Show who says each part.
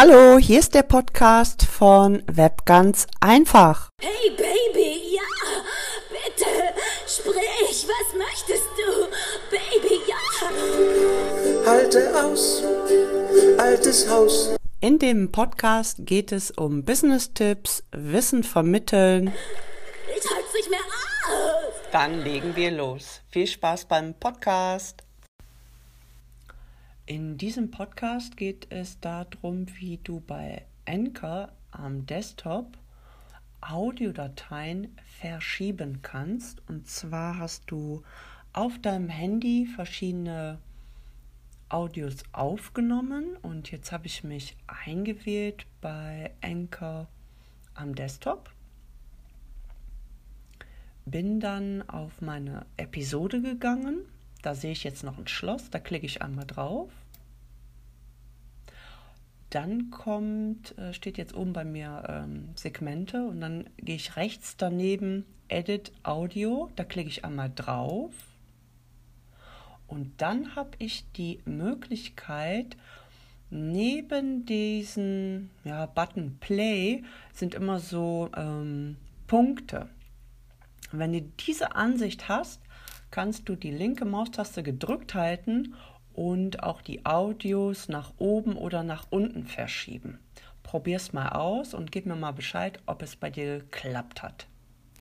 Speaker 1: Hallo, hier ist der Podcast von Web ganz einfach.
Speaker 2: Hey Baby, ja, bitte, sprich, was möchtest du? Baby, ja.
Speaker 3: Halte aus, altes Haus.
Speaker 1: In dem Podcast geht es um Business-Tipps, Wissen vermitteln.
Speaker 2: Ich halte nicht mehr aus.
Speaker 1: Dann legen wir los. Viel Spaß beim Podcast. In diesem Podcast geht es darum, wie du bei Anchor am Desktop Audiodateien verschieben kannst. Und zwar hast du auf deinem Handy verschiedene Audios aufgenommen und jetzt habe ich mich eingewählt bei Anchor am Desktop. Bin dann auf meine Episode gegangen da sehe ich jetzt noch ein Schloss, da klicke ich einmal drauf. Dann kommt, äh, steht jetzt oben bei mir ähm, Segmente und dann gehe ich rechts daneben Edit Audio, da klicke ich einmal drauf. Und dann habe ich die Möglichkeit, neben diesen ja, Button Play sind immer so ähm, Punkte. Wenn du diese Ansicht hast, kannst du die linke Maustaste gedrückt halten und auch die Audios nach oben oder nach unten verschieben. Probier's mal aus und gib mir mal Bescheid, ob es bei dir geklappt hat.